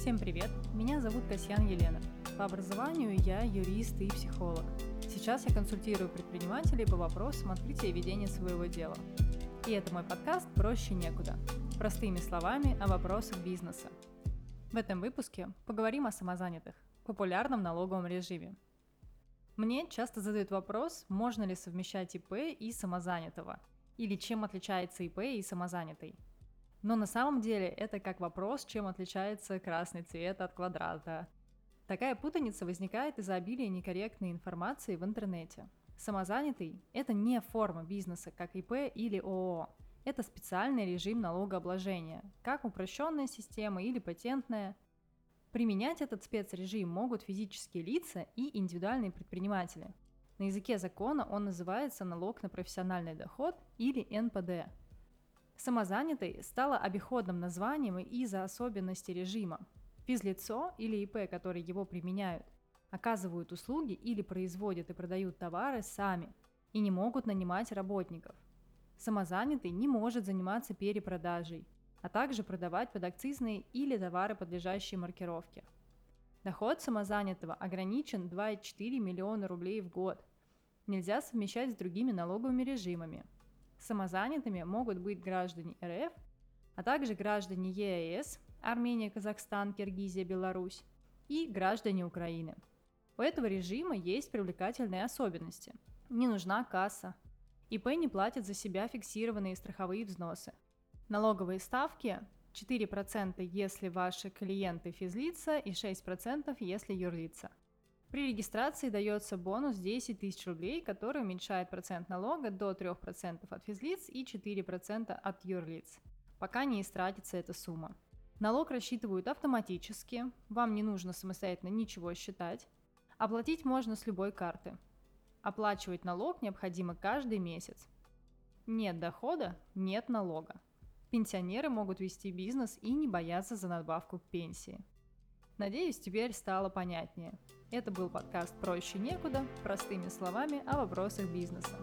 Всем привет! Меня зовут Касьян Елена. По образованию я юрист и психолог. Сейчас я консультирую предпринимателей по вопросам открытия и ведения своего дела. И это мой подкаст «Проще некуда». Простыми словами о вопросах бизнеса. В этом выпуске поговорим о самозанятых, популярном налоговом режиме. Мне часто задают вопрос, можно ли совмещать ИП и самозанятого, или чем отличается ИП и самозанятый – но на самом деле это как вопрос, чем отличается красный цвет от квадрата. Такая путаница возникает из-за обилия некорректной информации в интернете. Самозанятый – это не форма бизнеса, как ИП или ООО. Это специальный режим налогообложения, как упрощенная система или патентная. Применять этот спецрежим могут физические лица и индивидуальные предприниматели. На языке закона он называется налог на профессиональный доход или НПД. Самозанятый стало обиходным названием из-за особенностей режима. Физлицо или ИП, которые его применяют, оказывают услуги или производят и продают товары сами и не могут нанимать работников. Самозанятый не может заниматься перепродажей, а также продавать подакцизные или товары, подлежащие маркировке. Доход самозанятого ограничен 2,4 миллиона рублей в год. Нельзя совмещать с другими налоговыми режимами – Самозанятыми могут быть граждане РФ, а также граждане ЕАЭС, Армения, Казахстан, Киргизия, Беларусь и граждане Украины. У этого режима есть привлекательные особенности. Не нужна касса. ИП не платят за себя фиксированные страховые взносы. Налоговые ставки 4% если ваши клиенты физлица и 6% если юрлица. При регистрации дается бонус 10 тысяч рублей, который уменьшает процент налога до 3% от физлиц и 4% от юрлиц, пока не истратится эта сумма. Налог рассчитывают автоматически, вам не нужно самостоятельно ничего считать. Оплатить можно с любой карты. Оплачивать налог необходимо каждый месяц. Нет дохода – нет налога. Пенсионеры могут вести бизнес и не бояться за надбавку к пенсии. Надеюсь, теперь стало понятнее. Это был подкаст «Проще некуда», простыми словами о вопросах бизнеса.